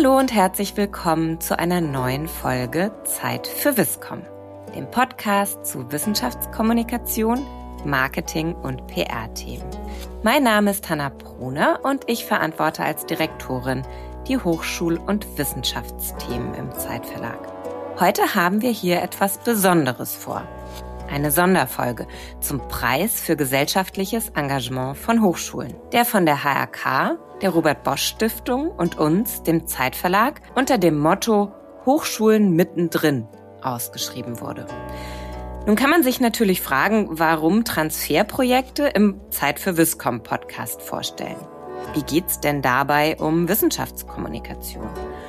Hallo und herzlich willkommen zu einer neuen Folge Zeit für Wisscom, dem Podcast zu Wissenschaftskommunikation, Marketing und PR-Themen. Mein Name ist Hanna Brune und ich verantworte als Direktorin die Hochschul- und Wissenschaftsthemen im Zeitverlag. Heute haben wir hier etwas Besonderes vor. Eine Sonderfolge zum Preis für gesellschaftliches Engagement von Hochschulen, der von der HRK, der Robert Bosch Stiftung und uns, dem Zeitverlag, unter dem Motto Hochschulen mittendrin ausgeschrieben wurde. Nun kann man sich natürlich fragen, warum Transferprojekte im Zeit für Wiscom Podcast vorstellen. Wie geht's denn dabei um Wissenschaftskommunikation?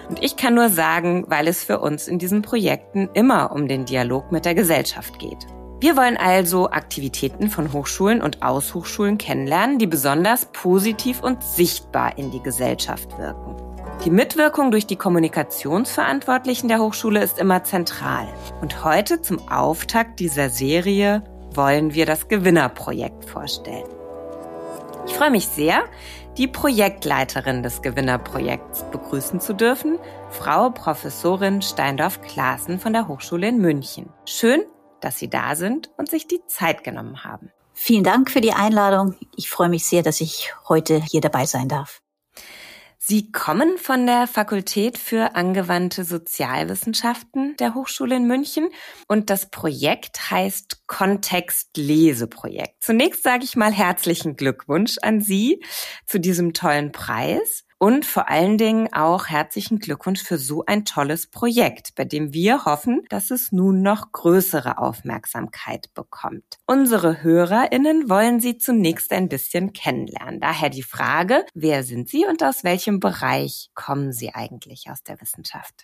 Und ich kann nur sagen, weil es für uns in diesen Projekten immer um den Dialog mit der Gesellschaft geht. Wir wollen also Aktivitäten von Hochschulen und aus Hochschulen kennenlernen, die besonders positiv und sichtbar in die Gesellschaft wirken. Die Mitwirkung durch die Kommunikationsverantwortlichen der Hochschule ist immer zentral. Und heute zum Auftakt dieser Serie wollen wir das Gewinnerprojekt vorstellen. Ich freue mich sehr, die Projektleiterin des Gewinnerprojekts begrüßen zu dürfen, Frau Professorin Steindorf-Klaassen von der Hochschule in München. Schön, dass Sie da sind und sich die Zeit genommen haben. Vielen Dank für die Einladung. Ich freue mich sehr, dass ich heute hier dabei sein darf. Sie kommen von der Fakultät für angewandte Sozialwissenschaften der Hochschule in München und das Projekt heißt Kontext Leseprojekt. Zunächst sage ich mal herzlichen Glückwunsch an Sie zu diesem tollen Preis. Und vor allen Dingen auch herzlichen Glückwunsch für so ein tolles Projekt, bei dem wir hoffen, dass es nun noch größere Aufmerksamkeit bekommt. Unsere HörerInnen wollen Sie zunächst ein bisschen kennenlernen. Daher die Frage, wer sind Sie und aus welchem Bereich kommen Sie eigentlich aus der Wissenschaft?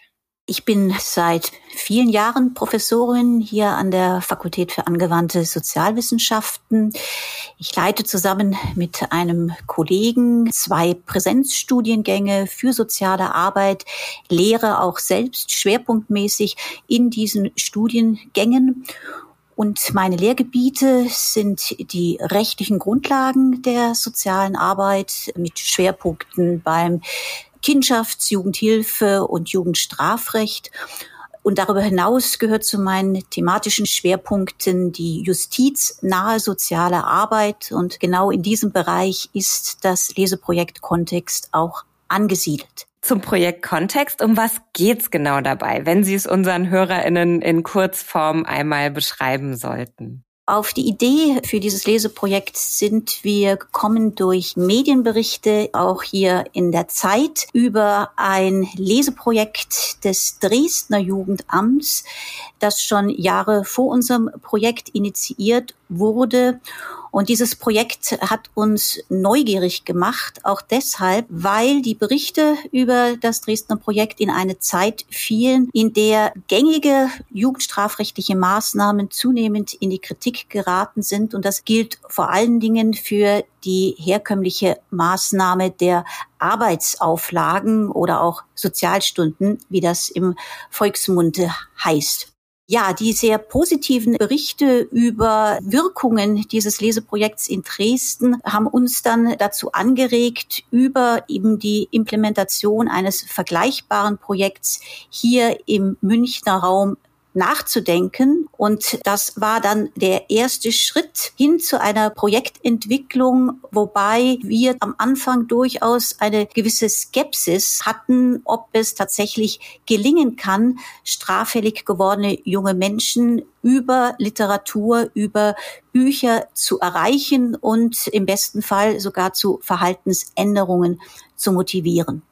Ich bin seit vielen Jahren Professorin hier an der Fakultät für angewandte Sozialwissenschaften. Ich leite zusammen mit einem Kollegen zwei Präsenzstudiengänge für soziale Arbeit, lehre auch selbst schwerpunktmäßig in diesen Studiengängen. Und meine Lehrgebiete sind die rechtlichen Grundlagen der sozialen Arbeit mit Schwerpunkten beim Kindschafts-, Jugendhilfe und Jugendstrafrecht. Und darüber hinaus gehört zu meinen thematischen Schwerpunkten die justiznahe soziale Arbeit. Und genau in diesem Bereich ist das Leseprojekt Kontext auch angesiedelt. Zum Projekt Kontext, um was geht's genau dabei, wenn Sie es unseren HörerInnen in Kurzform einmal beschreiben sollten? Auf die Idee für dieses Leseprojekt sind wir gekommen durch Medienberichte, auch hier in der Zeit, über ein Leseprojekt des Dresdner Jugendamts, das schon Jahre vor unserem Projekt initiiert wurde und dieses Projekt hat uns neugierig gemacht, auch deshalb, weil die Berichte über das Dresdner Projekt in eine Zeit fielen, in der gängige jugendstrafrechtliche Maßnahmen zunehmend in die Kritik geraten sind. Und das gilt vor allen Dingen für die herkömmliche Maßnahme der Arbeitsauflagen oder auch Sozialstunden, wie das im Volksmunde heißt. Ja, die sehr positiven Berichte über Wirkungen dieses Leseprojekts in Dresden haben uns dann dazu angeregt, über eben die Implementation eines vergleichbaren Projekts hier im Münchner Raum nachzudenken. Und das war dann der erste Schritt hin zu einer Projektentwicklung, wobei wir am Anfang durchaus eine gewisse Skepsis hatten, ob es tatsächlich gelingen kann, straffällig gewordene junge Menschen über Literatur, über Bücher zu erreichen und im besten Fall sogar zu Verhaltensänderungen zu motivieren.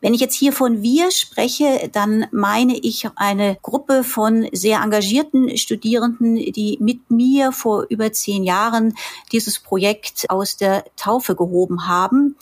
Wenn ich jetzt hier von wir spreche, dann meine ich eine Gruppe von sehr engagierten Studierenden, die mit mir vor über zehn Jahren dieses Projekt aus der Taufe gehoben haben.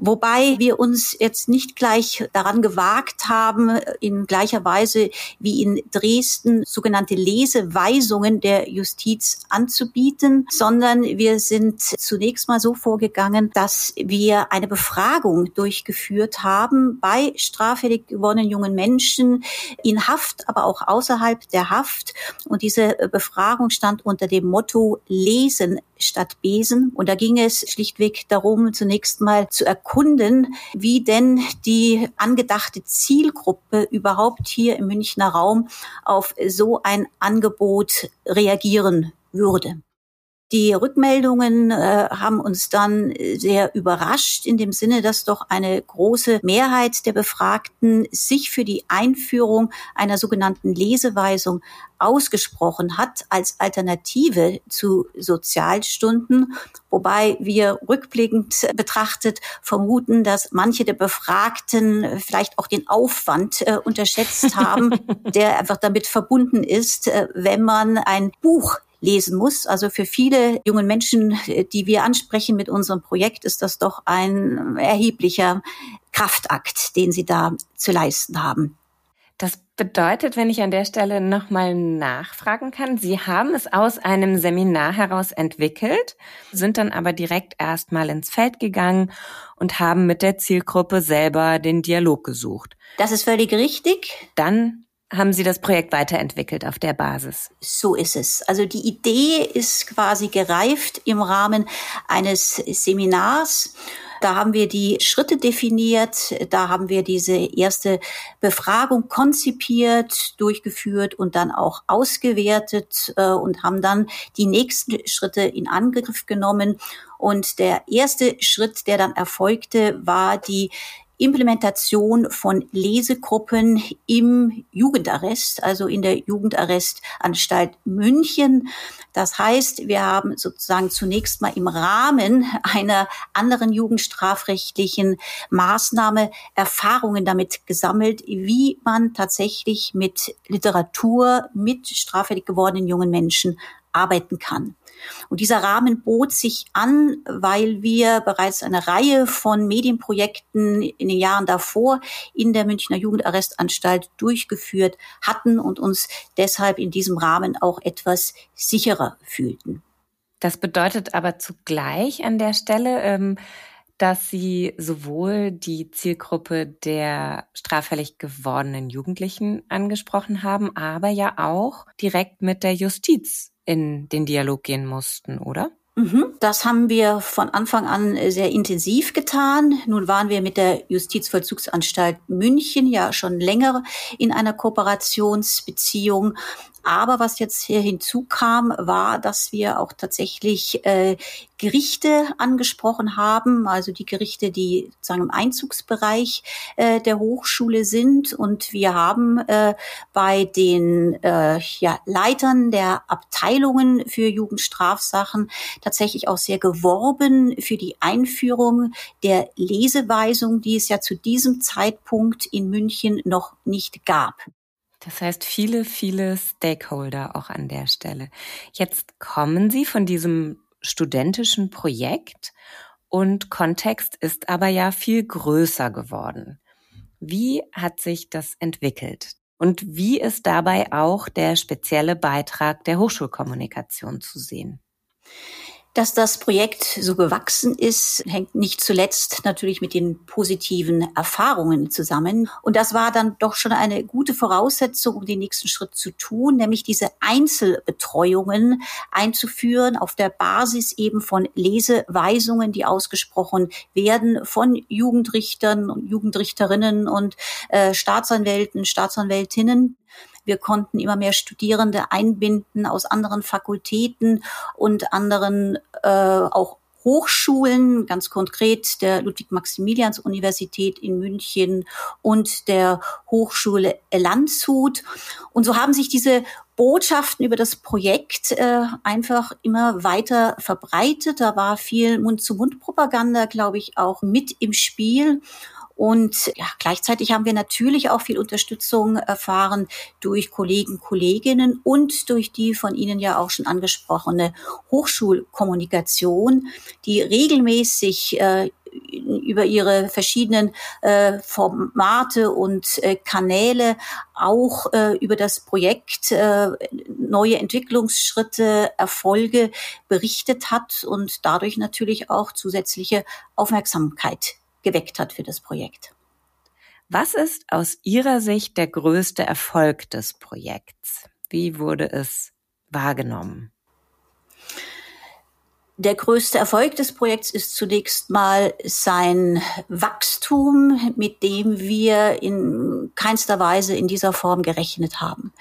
Wobei wir uns jetzt nicht gleich daran gewagt haben, in gleicher Weise wie in Dresden sogenannte Leseweisungen der Justiz anzubieten, sondern wir sind zunächst mal so vorgegangen, dass wir eine Befragung durchgeführt haben bei straffällig gewonnenen jungen Menschen in Haft, aber auch außerhalb der Haft. Und diese Befragung stand unter dem Motto Lesen Stadt Besen. Und da ging es schlichtweg darum, zunächst mal zu erkunden, wie denn die angedachte Zielgruppe überhaupt hier im Münchner Raum auf so ein Angebot reagieren würde. Die Rückmeldungen äh, haben uns dann sehr überrascht in dem Sinne, dass doch eine große Mehrheit der Befragten sich für die Einführung einer sogenannten Leseweisung ausgesprochen hat als Alternative zu Sozialstunden, wobei wir rückblickend betrachtet vermuten, dass manche der Befragten vielleicht auch den Aufwand äh, unterschätzt haben, der einfach damit verbunden ist, äh, wenn man ein Buch lesen muss. Also für viele jungen Menschen, die wir ansprechen mit unserem Projekt, ist das doch ein erheblicher Kraftakt, den sie da zu leisten haben. Das bedeutet, wenn ich an der Stelle nochmal nachfragen kann, Sie haben es aus einem Seminar heraus entwickelt, sind dann aber direkt erstmal ins Feld gegangen und haben mit der Zielgruppe selber den Dialog gesucht. Das ist völlig richtig. Dann haben Sie das Projekt weiterentwickelt auf der Basis? So ist es. Also die Idee ist quasi gereift im Rahmen eines Seminars. Da haben wir die Schritte definiert, da haben wir diese erste Befragung konzipiert, durchgeführt und dann auch ausgewertet äh, und haben dann die nächsten Schritte in Angriff genommen. Und der erste Schritt, der dann erfolgte, war die Implementation von Lesegruppen im Jugendarrest, also in der Jugendarrestanstalt München. Das heißt, wir haben sozusagen zunächst mal im Rahmen einer anderen jugendstrafrechtlichen Maßnahme Erfahrungen damit gesammelt, wie man tatsächlich mit Literatur, mit straffällig gewordenen jungen Menschen arbeiten kann. Und dieser Rahmen bot sich an, weil wir bereits eine Reihe von Medienprojekten in den Jahren davor in der Münchner Jugendarrestanstalt durchgeführt hatten und uns deshalb in diesem Rahmen auch etwas sicherer fühlten. Das bedeutet aber zugleich an der Stelle, ähm, dass Sie sowohl die Zielgruppe der straffällig gewordenen Jugendlichen angesprochen haben, aber ja auch direkt mit der Justiz in den Dialog gehen mussten, oder? Mhm. Das haben wir von Anfang an sehr intensiv getan. Nun waren wir mit der Justizvollzugsanstalt München ja schon länger in einer Kooperationsbeziehung. Aber was jetzt hier hinzukam, war, dass wir auch tatsächlich äh, Gerichte angesprochen haben, also die Gerichte, die sozusagen im Einzugsbereich äh, der Hochschule sind. Und wir haben äh, bei den äh, ja, Leitern der Abteilungen für Jugendstrafsachen tatsächlich auch sehr geworben für die Einführung der Leseweisung, die es ja zu diesem Zeitpunkt in München noch nicht gab. Das heißt, viele, viele Stakeholder auch an der Stelle. Jetzt kommen Sie von diesem studentischen Projekt und Kontext ist aber ja viel größer geworden. Wie hat sich das entwickelt? Und wie ist dabei auch der spezielle Beitrag der Hochschulkommunikation zu sehen? Dass das Projekt so gewachsen ist, hängt nicht zuletzt natürlich mit den positiven Erfahrungen zusammen. Und das war dann doch schon eine gute Voraussetzung, um den nächsten Schritt zu tun, nämlich diese Einzelbetreuungen einzuführen auf der Basis eben von Leseweisungen, die ausgesprochen werden von Jugendrichtern und Jugendrichterinnen und äh, Staatsanwälten, Staatsanwältinnen. Wir konnten immer mehr Studierende einbinden aus anderen Fakultäten und anderen äh, auch Hochschulen, ganz konkret der Ludwig-Maximilians-Universität in München und der Hochschule Landshut. Und so haben sich diese Botschaften über das Projekt äh, einfach immer weiter verbreitet. Da war viel Mund-zu-Mund-Propaganda, glaube ich, auch mit im Spiel. Und ja, gleichzeitig haben wir natürlich auch viel Unterstützung erfahren durch Kollegen, Kolleginnen und durch die von Ihnen ja auch schon angesprochene Hochschulkommunikation, die regelmäßig äh, über ihre verschiedenen äh, Formate und äh, Kanäle auch äh, über das Projekt äh, neue Entwicklungsschritte, Erfolge berichtet hat und dadurch natürlich auch zusätzliche Aufmerksamkeit geweckt hat für das Projekt. Was ist aus Ihrer Sicht der größte Erfolg des Projekts? Wie wurde es wahrgenommen? Der größte Erfolg des Projekts ist zunächst mal sein Wachstum, mit dem wir in keinster Weise in dieser Form gerechnet haben.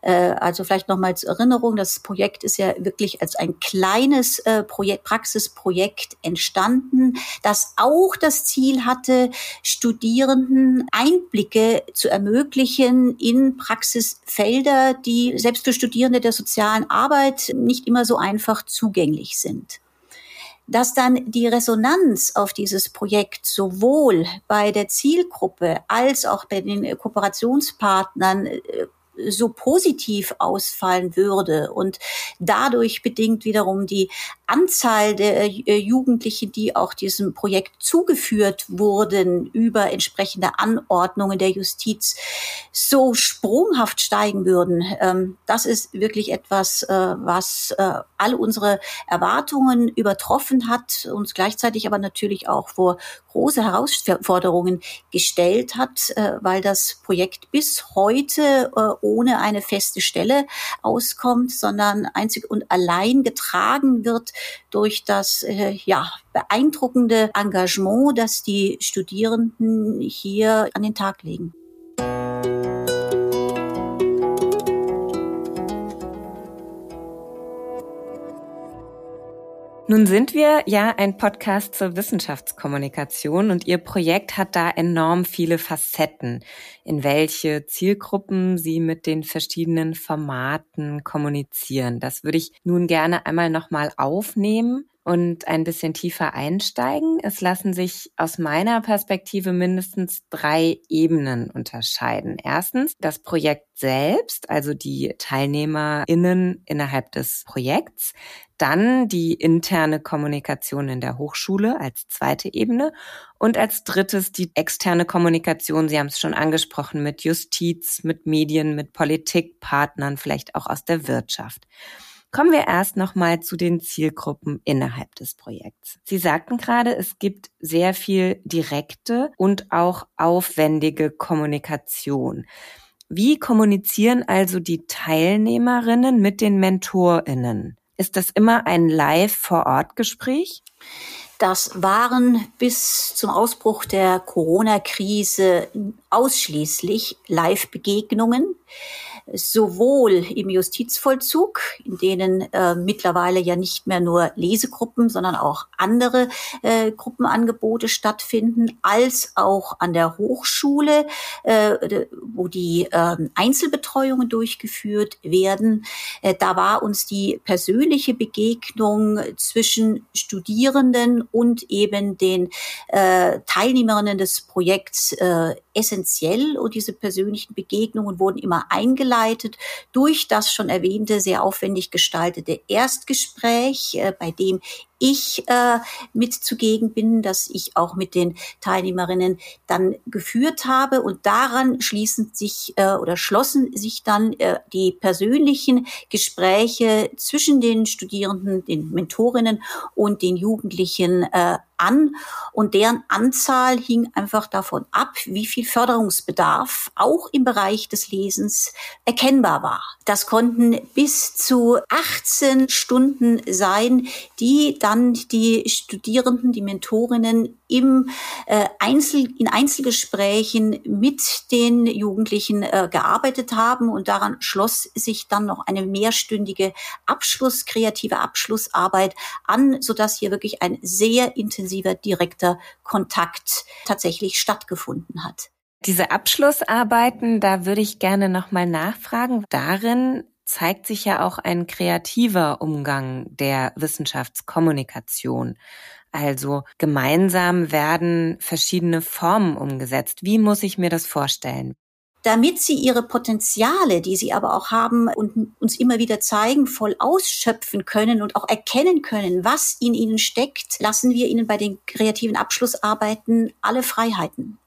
Äh, also vielleicht nochmal zur Erinnerung, das Projekt ist ja wirklich als ein kleines äh, Projekt, Praxisprojekt entstanden, das auch das Ziel hatte, Studierenden Einblicke zu ermöglichen in Praxisfelder, die selbst für Studierende der sozialen Arbeit nicht immer so einfach zugänglich sind dass dann die Resonanz auf dieses Projekt sowohl bei der Zielgruppe als auch bei den Kooperationspartnern äh, so positiv ausfallen würde und dadurch bedingt wiederum die Anzahl der äh, Jugendlichen, die auch diesem Projekt zugeführt wurden über entsprechende Anordnungen der Justiz, so sprunghaft steigen würden. Ähm, das ist wirklich etwas, äh, was äh, alle unsere Erwartungen übertroffen hat, uns gleichzeitig aber natürlich auch vor große Herausforderungen gestellt hat, weil das Projekt bis heute ohne eine feste Stelle auskommt, sondern einzig und allein getragen wird durch das äh, ja, beeindruckende Engagement, das die Studierenden hier an den Tag legen. Nun sind wir ja ein Podcast zur Wissenschaftskommunikation und Ihr Projekt hat da enorm viele Facetten, in welche Zielgruppen Sie mit den verschiedenen Formaten kommunizieren. Das würde ich nun gerne einmal nochmal aufnehmen und ein bisschen tiefer einsteigen. Es lassen sich aus meiner Perspektive mindestens drei Ebenen unterscheiden. Erstens das Projekt selbst, also die TeilnehmerInnen innerhalb des Projekts. Dann die interne Kommunikation in der Hochschule als zweite Ebene. Und als drittes die externe Kommunikation, Sie haben es schon angesprochen, mit Justiz, mit Medien, mit Politikpartnern, vielleicht auch aus der Wirtschaft. Kommen wir erst nochmal zu den Zielgruppen innerhalb des Projekts. Sie sagten gerade, es gibt sehr viel direkte und auch aufwendige Kommunikation. Wie kommunizieren also die Teilnehmerinnen mit den Mentorinnen? Ist das immer ein Live-Vor-Ort-Gespräch? Das waren bis zum Ausbruch der Corona-Krise ausschließlich Live-Begegnungen sowohl im Justizvollzug, in denen äh, mittlerweile ja nicht mehr nur Lesegruppen, sondern auch andere äh, Gruppenangebote stattfinden, als auch an der Hochschule, äh, wo die äh, Einzelbetreuungen durchgeführt werden. Äh, da war uns die persönliche Begegnung zwischen Studierenden und eben den äh, Teilnehmerinnen des Projekts äh, essentiell und diese persönlichen Begegnungen wurden immer eingeleitet durch das schon erwähnte, sehr aufwendig gestaltete Erstgespräch, äh, bei dem ich äh, mit zugegen bin, dass ich auch mit den Teilnehmerinnen dann geführt habe und daran schließen sich äh, oder schlossen sich dann äh, die persönlichen Gespräche zwischen den Studierenden, den Mentorinnen und den Jugendlichen äh, an und deren Anzahl hing einfach davon ab, wie viel Förderungsbedarf auch im Bereich des Lesens erkennbar war. Das konnten bis zu 18 Stunden sein, die dann die Studierenden, die Mentorinnen im äh, Einzel, in Einzelgesprächen mit den Jugendlichen äh, gearbeitet haben und daran schloss sich dann noch eine mehrstündige Abschluss, kreative Abschlussarbeit an, so dass hier wirklich ein sehr intensiver, direkter Kontakt tatsächlich stattgefunden hat. Diese Abschlussarbeiten, da würde ich gerne nochmal nachfragen. Darin zeigt sich ja auch ein kreativer Umgang der Wissenschaftskommunikation. Also gemeinsam werden verschiedene Formen umgesetzt. Wie muss ich mir das vorstellen? damit sie ihre Potenziale, die sie aber auch haben und uns immer wieder zeigen, voll ausschöpfen können und auch erkennen können, was in ihnen steckt, lassen wir ihnen bei den kreativen Abschlussarbeiten alle Freiheiten.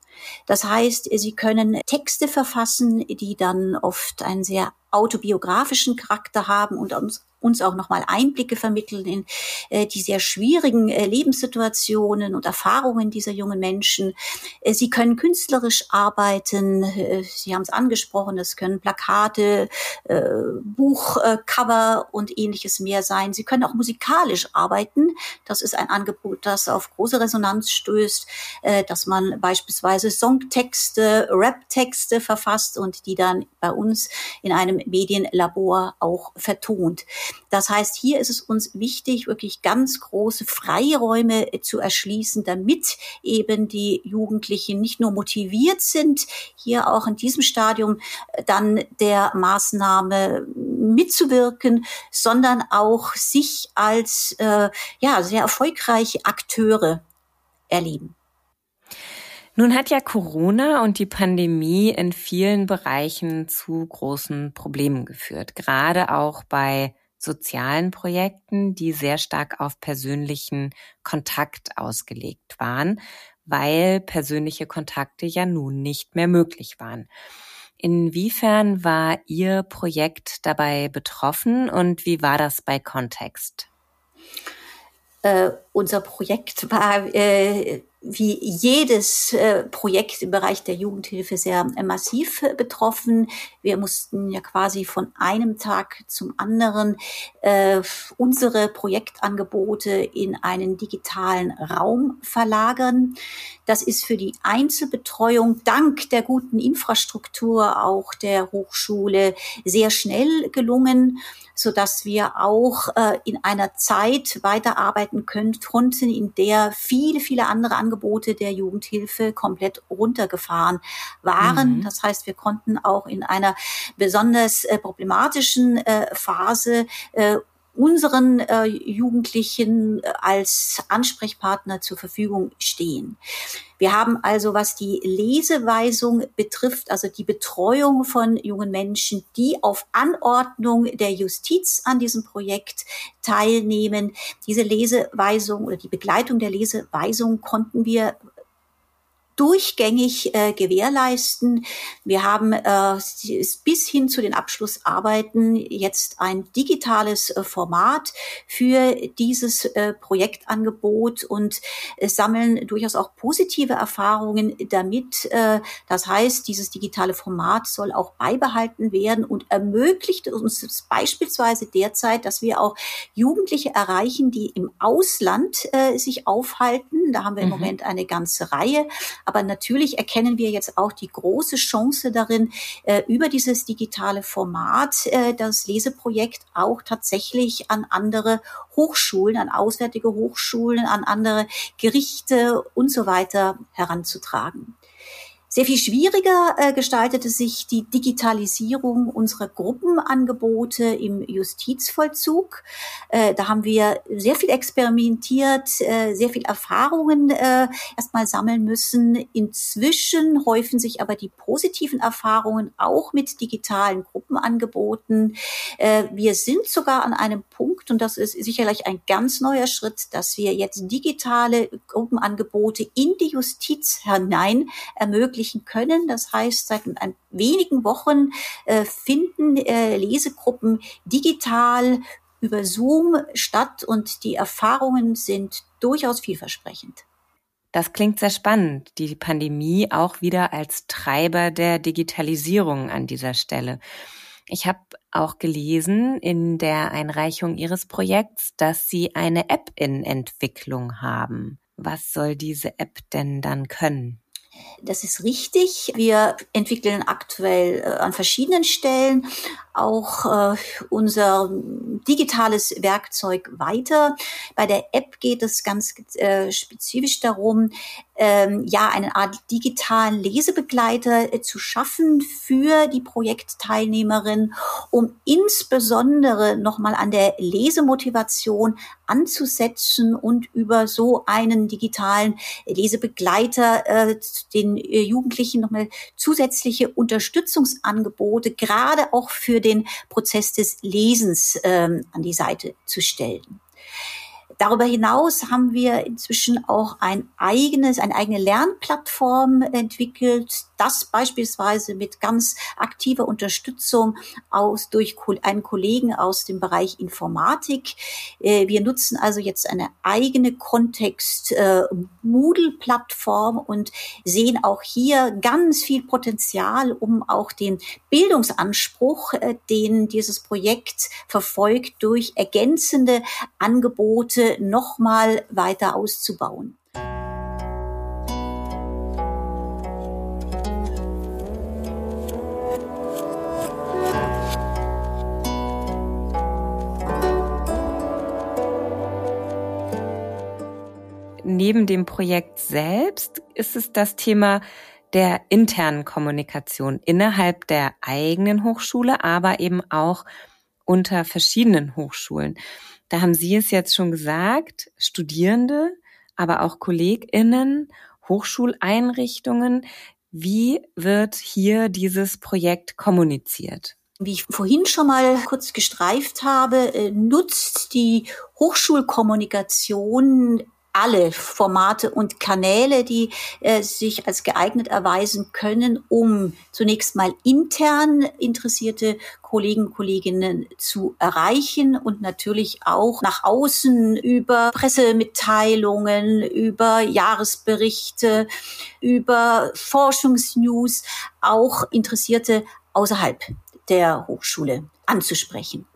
Das heißt, sie können Texte verfassen, die dann oft einen sehr autobiografischen Charakter haben und uns uns auch nochmal Einblicke vermitteln in äh, die sehr schwierigen äh, Lebenssituationen und Erfahrungen dieser jungen Menschen. Äh, sie können künstlerisch arbeiten. Äh, sie haben es angesprochen, es können Plakate, äh, Buchcover und ähnliches mehr sein. Sie können auch musikalisch arbeiten. Das ist ein Angebot, das auf große Resonanz stößt, äh, dass man beispielsweise Songtexte, Raptexte verfasst und die dann bei uns in einem Medienlabor auch vertont. Das heißt, hier ist es uns wichtig, wirklich ganz große Freiräume äh, zu erschließen, damit eben die Jugendlichen nicht nur motiviert sind, hier auch in diesem Stadium äh, dann der Maßnahme mitzuwirken, sondern auch sich als äh, ja sehr erfolgreiche Akteure erleben. Nun hat ja Corona und die Pandemie in vielen Bereichen zu großen Problemen geführt, gerade auch bei sozialen Projekten, die sehr stark auf persönlichen Kontakt ausgelegt waren, weil persönliche Kontakte ja nun nicht mehr möglich waren. Inwiefern war Ihr Projekt dabei betroffen und wie war das bei Kontext? Äh, unser Projekt war äh, wie jedes äh, Projekt im Bereich der Jugendhilfe sehr äh, massiv äh, betroffen. Wir mussten ja quasi von einem Tag zum anderen äh, unsere Projektangebote in einen digitalen Raum verlagern. Das ist für die Einzelbetreuung dank der guten Infrastruktur auch der Hochschule sehr schnell gelungen so dass wir auch äh, in einer Zeit weiterarbeiten können, konnten, in der viele, viele andere Angebote der Jugendhilfe komplett runtergefahren waren. Mhm. Das heißt, wir konnten auch in einer besonders äh, problematischen äh, Phase äh, unseren äh, Jugendlichen äh, als Ansprechpartner zur Verfügung stehen. Wir haben also, was die Leseweisung betrifft, also die Betreuung von jungen Menschen, die auf Anordnung der Justiz an diesem Projekt teilnehmen, diese Leseweisung oder die Begleitung der Leseweisung konnten wir durchgängig äh, gewährleisten. Wir haben äh, bis hin zu den Abschlussarbeiten jetzt ein digitales äh, Format für dieses äh, Projektangebot und äh, sammeln durchaus auch positive Erfahrungen damit. Äh, das heißt, dieses digitale Format soll auch beibehalten werden und ermöglicht uns beispielsweise derzeit, dass wir auch Jugendliche erreichen, die im Ausland äh, sich aufhalten. Da haben wir im mhm. Moment eine ganze Reihe. Aber natürlich erkennen wir jetzt auch die große Chance darin, äh, über dieses digitale Format äh, das Leseprojekt auch tatsächlich an andere Hochschulen, an auswärtige Hochschulen, an andere Gerichte und so weiter heranzutragen. Sehr viel schwieriger äh, gestaltete sich die Digitalisierung unserer Gruppenangebote im Justizvollzug. Äh, da haben wir sehr viel experimentiert, äh, sehr viel Erfahrungen äh, erstmal sammeln müssen. Inzwischen häufen sich aber die positiven Erfahrungen auch mit digitalen Gruppenangeboten. Äh, wir sind sogar an einem Punkt, und das ist sicherlich ein ganz neuer Schritt, dass wir jetzt digitale Gruppenangebote in die Justiz hinein ermöglichen ermöglichen können. Das heißt, seit ein wenigen Wochen äh, finden äh, Lesegruppen digital über Zoom statt und die Erfahrungen sind durchaus vielversprechend. Das klingt sehr spannend, die Pandemie auch wieder als Treiber der Digitalisierung an dieser Stelle. Ich habe auch gelesen in der Einreichung Ihres Projekts, dass Sie eine App in Entwicklung haben. Was soll diese App denn dann können? Das ist richtig. Wir entwickeln aktuell äh, an verschiedenen Stellen auch äh, unser digitales Werkzeug weiter. Bei der App geht es ganz äh, spezifisch darum, ähm, ja, eine Art digitalen Lesebegleiter äh, zu schaffen für die Projektteilnehmerin, um insbesondere nochmal an der Lesemotivation anzusetzen und über so einen digitalen Lesebegleiter äh, den äh, Jugendlichen nochmal zusätzliche Unterstützungsangebote, gerade auch für den Prozess des Lesens ähm, an die Seite zu stellen. Darüber hinaus haben wir inzwischen auch ein eigenes, eine eigene Lernplattform entwickelt, das beispielsweise mit ganz aktiver Unterstützung aus, durch einen Kollegen aus dem Bereich Informatik. Äh, wir nutzen also jetzt eine eigene Kontext äh, Moodle-Plattform und sehen auch hier ganz viel Potenzial, um auch den Bildungsanspruch, äh, den dieses Projekt verfolgt, durch ergänzende Angebote nochmal weiter auszubauen. Neben dem Projekt selbst ist es das Thema der internen Kommunikation innerhalb der eigenen Hochschule, aber eben auch unter verschiedenen Hochschulen. Da haben Sie es jetzt schon gesagt, Studierende, aber auch KollegInnen, Hochschuleinrichtungen. Wie wird hier dieses Projekt kommuniziert? Wie ich vorhin schon mal kurz gestreift habe, äh, nutzt die Hochschulkommunikation alle Formate und Kanäle, die äh, sich als geeignet erweisen können, um zunächst mal intern interessierte Kollegen Kolleginnen zu erreichen und natürlich auch nach außen über Pressemitteilungen, über Jahresberichte, über Forschungsnews auch Interessierte außerhalb der Hochschule anzusprechen.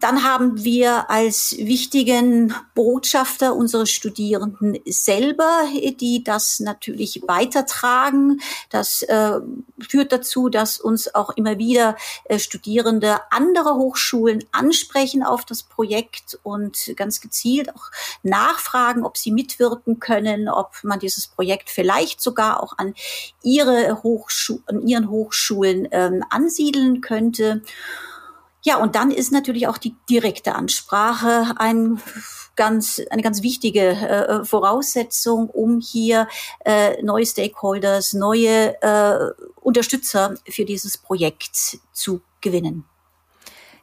Dann haben wir als wichtigen Botschafter unsere Studierenden selber, die das natürlich weitertragen. Das äh, führt dazu, dass uns auch immer wieder äh, Studierende anderer Hochschulen ansprechen auf das Projekt und ganz gezielt auch nachfragen, ob sie mitwirken können, ob man dieses Projekt vielleicht sogar auch an ihre Hochschu an ihren Hochschulen ähm, ansiedeln könnte. Ja, und dann ist natürlich auch die direkte Ansprache ein ganz, eine ganz wichtige äh, Voraussetzung, um hier äh, neue Stakeholders, neue äh, Unterstützer für dieses Projekt zu gewinnen.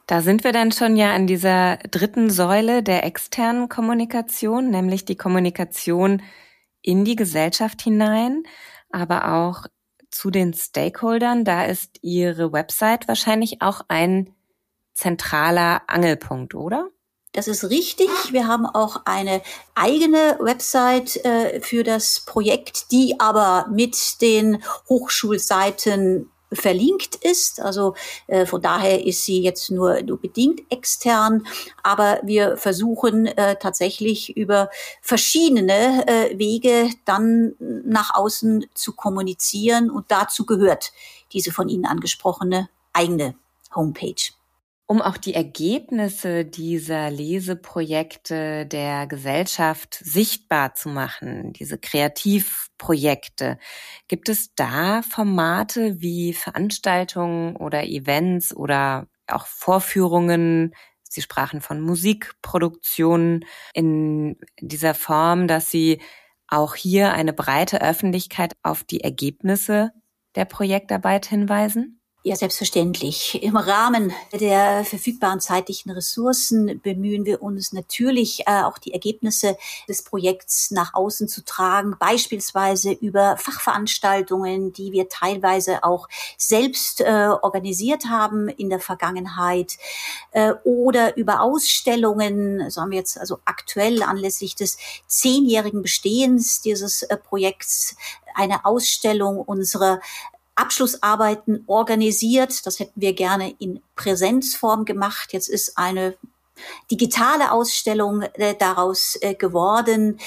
Da sind wir dann schon ja an dieser dritten Säule der externen Kommunikation, nämlich die Kommunikation in die Gesellschaft hinein, aber auch zu den Stakeholdern. Da ist Ihre Website wahrscheinlich auch ein zentraler Angelpunkt, oder? Das ist richtig. Wir haben auch eine eigene Website äh, für das Projekt, die aber mit den Hochschulseiten verlinkt ist. Also äh, von daher ist sie jetzt nur, nur bedingt extern. Aber wir versuchen äh, tatsächlich über verschiedene äh, Wege dann nach außen zu kommunizieren. Und dazu gehört diese von Ihnen angesprochene eigene Homepage um auch die Ergebnisse dieser Leseprojekte der Gesellschaft sichtbar zu machen, diese Kreativprojekte. Gibt es da Formate wie Veranstaltungen oder Events oder auch Vorführungen? Sie sprachen von Musikproduktionen in dieser Form, dass Sie auch hier eine breite Öffentlichkeit auf die Ergebnisse der Projektarbeit hinweisen? Ja, selbstverständlich. Im Rahmen der verfügbaren zeitlichen Ressourcen bemühen wir uns natürlich äh, auch die Ergebnisse des Projekts nach außen zu tragen, beispielsweise über Fachveranstaltungen, die wir teilweise auch selbst äh, organisiert haben in der Vergangenheit äh, oder über Ausstellungen, so haben wir jetzt also aktuell anlässlich des zehnjährigen Bestehens dieses Projekts eine Ausstellung unserer Abschlussarbeiten organisiert. Das hätten wir gerne in Präsenzform gemacht. Jetzt ist eine digitale Ausstellung äh, daraus äh, geworden.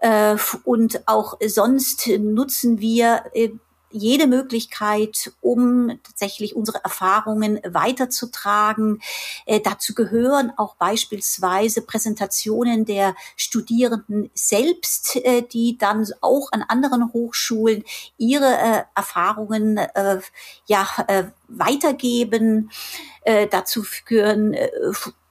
Äh, und auch sonst nutzen wir äh, jede Möglichkeit, um tatsächlich unsere Erfahrungen weiterzutragen. Äh, dazu gehören auch beispielsweise Präsentationen der Studierenden selbst, äh, die dann auch an anderen Hochschulen ihre äh, Erfahrungen äh, ja äh, weitergeben. Äh, dazu gehören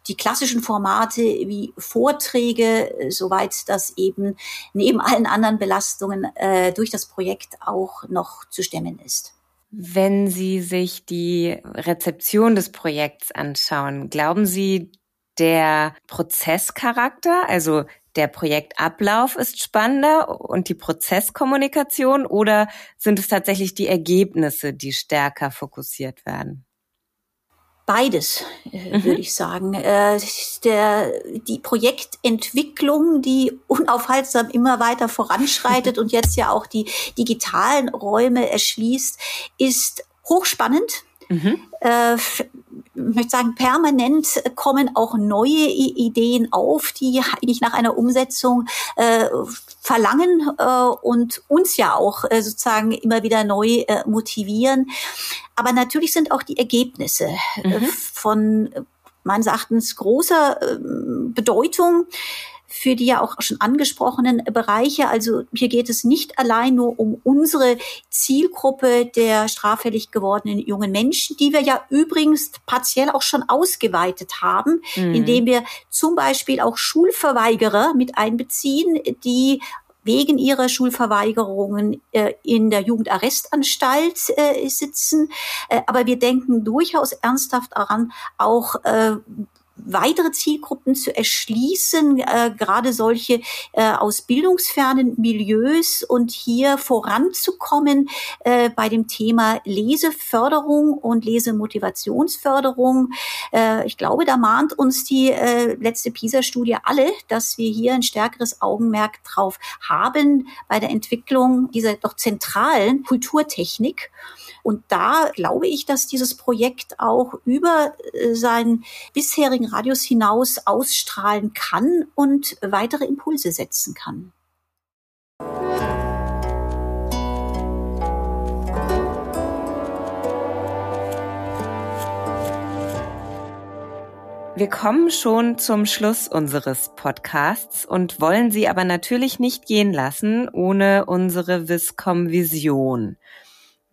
die klassischen Formate wie Vorträge, äh, soweit das eben neben allen anderen Belastungen äh, durch das Projekt auch noch zu stemmen ist. Wenn Sie sich die Rezeption des Projekts anschauen, glauben Sie, der Prozesscharakter, also der Projektablauf ist spannender und die Prozesskommunikation oder sind es tatsächlich die Ergebnisse, die stärker fokussiert werden? Beides, äh, mhm. würde ich sagen. Äh, der, die Projektentwicklung, die unaufhaltsam immer weiter voranschreitet und jetzt ja auch die digitalen Räume erschließt, ist hochspannend. Mhm. Äh, möchte sagen, permanent kommen auch neue Ideen auf, die eigentlich nach einer Umsetzung äh, verlangen äh, und uns ja auch äh, sozusagen immer wieder neu äh, motivieren. Aber natürlich sind auch die Ergebnisse äh, mhm. von meines Erachtens großer äh, Bedeutung für die ja auch schon angesprochenen Bereiche. Also hier geht es nicht allein nur um unsere Zielgruppe der straffällig gewordenen jungen Menschen, die wir ja übrigens partiell auch schon ausgeweitet haben, mhm. indem wir zum Beispiel auch Schulverweigerer mit einbeziehen, die wegen ihrer Schulverweigerungen äh, in der Jugendarrestanstalt äh, sitzen. Äh, aber wir denken durchaus ernsthaft daran, auch äh, weitere Zielgruppen zu erschließen, äh, gerade solche äh, aus bildungsfernen Milieus und hier voranzukommen äh, bei dem Thema Leseförderung und Lesemotivationsförderung. Äh, ich glaube, da mahnt uns die äh, letzte PISA-Studie alle, dass wir hier ein stärkeres Augenmerk drauf haben bei der Entwicklung dieser doch zentralen Kulturtechnik. Und da glaube ich, dass dieses Projekt auch über äh, seinen bisherigen Radius hinaus ausstrahlen kann und weitere Impulse setzen kann. Wir kommen schon zum Schluss unseres Podcasts und wollen Sie aber natürlich nicht gehen lassen ohne unsere Viscom-Vision.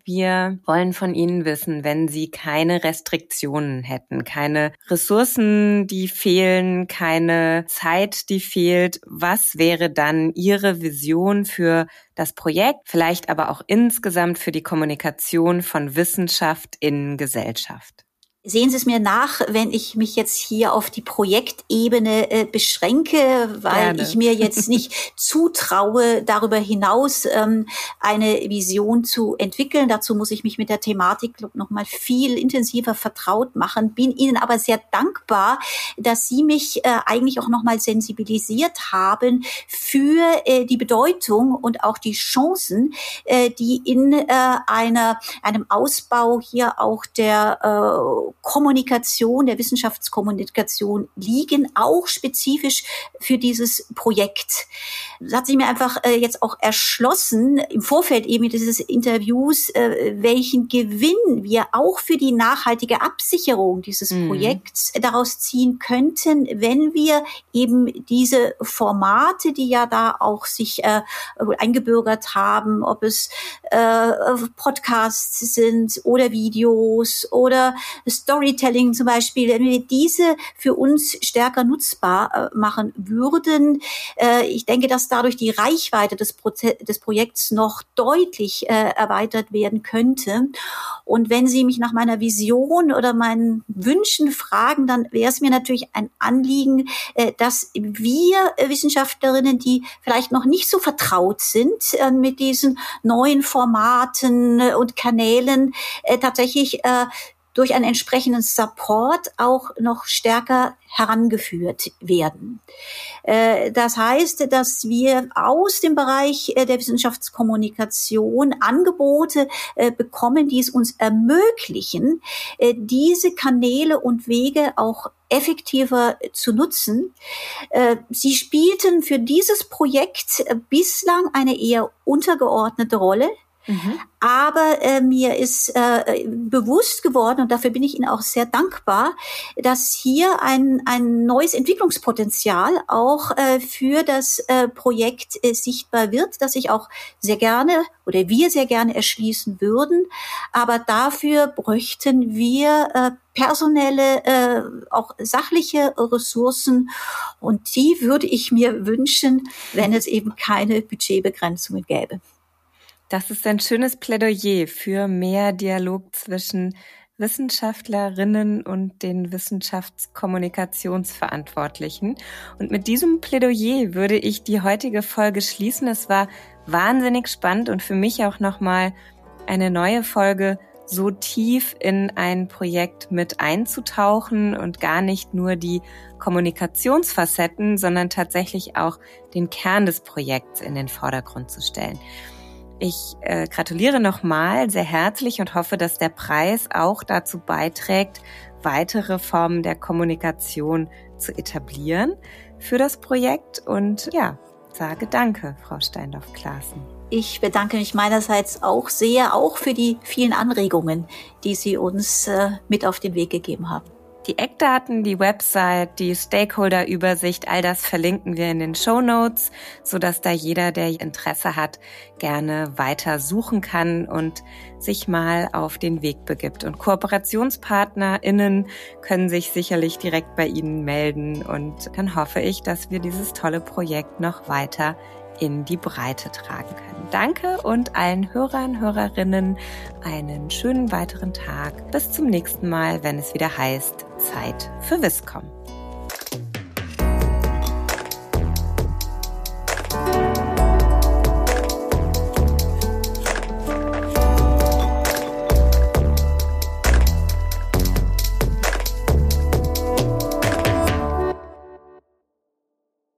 Wir wollen von Ihnen wissen, wenn Sie keine Restriktionen hätten, keine Ressourcen, die fehlen, keine Zeit, die fehlt, was wäre dann Ihre Vision für das Projekt, vielleicht aber auch insgesamt für die Kommunikation von Wissenschaft in Gesellschaft? Sehen Sie es mir nach, wenn ich mich jetzt hier auf die Projektebene äh, beschränke, weil Gerne. ich mir jetzt nicht zutraue, darüber hinaus ähm, eine Vision zu entwickeln. Dazu muss ich mich mit der Thematik noch mal viel intensiver vertraut machen. Bin Ihnen aber sehr dankbar, dass Sie mich äh, eigentlich auch noch mal sensibilisiert haben für äh, die Bedeutung und auch die Chancen, äh, die in äh, einer einem Ausbau hier auch der äh, Kommunikation, der Wissenschaftskommunikation liegen, auch spezifisch für dieses Projekt. Das hat sich mir einfach äh, jetzt auch erschlossen, im Vorfeld eben dieses Interviews, äh, welchen Gewinn wir auch für die nachhaltige Absicherung dieses mhm. Projekts daraus ziehen könnten, wenn wir eben diese Formate, die ja da auch sich äh, eingebürgert haben, ob es äh, Podcasts sind oder Videos oder Storytelling zum Beispiel, wenn wir diese für uns stärker nutzbar äh, machen würden, äh, ich denke, dass dadurch die Reichweite des, Proze des Projekts noch deutlich äh, erweitert werden könnte. Und wenn Sie mich nach meiner Vision oder meinen Wünschen fragen, dann wäre es mir natürlich ein Anliegen, dass wir Wissenschaftlerinnen, die vielleicht noch nicht so vertraut sind mit diesen neuen Formaten und Kanälen, tatsächlich durch einen entsprechenden Support auch noch stärker herangeführt werden. Äh, das heißt, dass wir aus dem Bereich äh, der Wissenschaftskommunikation Angebote äh, bekommen, die es uns ermöglichen, diese Kanäle und Wege auch effektiver zu nutzen. Sie spielten für dieses Projekt bislang eine eher untergeordnete Rolle. Mhm. Aber äh, mir ist äh, bewusst geworden, und dafür bin ich Ihnen auch sehr dankbar, dass hier ein, ein neues Entwicklungspotenzial auch äh, für das äh, Projekt äh, sichtbar wird, das ich auch sehr gerne oder wir sehr gerne erschließen würden. Aber dafür bräuchten wir äh, personelle, äh, auch sachliche Ressourcen. Und die würde ich mir wünschen, wenn es eben keine Budgetbegrenzungen gäbe. Das ist ein schönes Plädoyer für mehr Dialog zwischen Wissenschaftlerinnen und den Wissenschaftskommunikationsverantwortlichen. Und mit diesem Plädoyer würde ich die heutige Folge schließen. Es war wahnsinnig spannend und für mich auch nochmal eine neue Folge so tief in ein Projekt mit einzutauchen und gar nicht nur die Kommunikationsfacetten, sondern tatsächlich auch den Kern des Projekts in den Vordergrund zu stellen. Ich äh, gratuliere nochmal sehr herzlich und hoffe, dass der Preis auch dazu beiträgt, weitere Formen der Kommunikation zu etablieren für das Projekt. Und ja, sage Danke, Frau Steindorf-Klaassen. Ich bedanke mich meinerseits auch sehr, auch für die vielen Anregungen, die Sie uns äh, mit auf den Weg gegeben haben. Die Eckdaten, die Website, die Stakeholder-Übersicht, all das verlinken wir in den Show Notes, so dass da jeder, der Interesse hat, gerne weiter suchen kann und sich mal auf den Weg begibt. Und KooperationspartnerInnen können sich sicherlich direkt bei Ihnen melden und dann hoffe ich, dass wir dieses tolle Projekt noch weiter in die Breite tragen können. Danke und allen Hörern, Hörerinnen einen schönen weiteren Tag. Bis zum nächsten Mal, wenn es wieder heißt Zeit für Wiscom.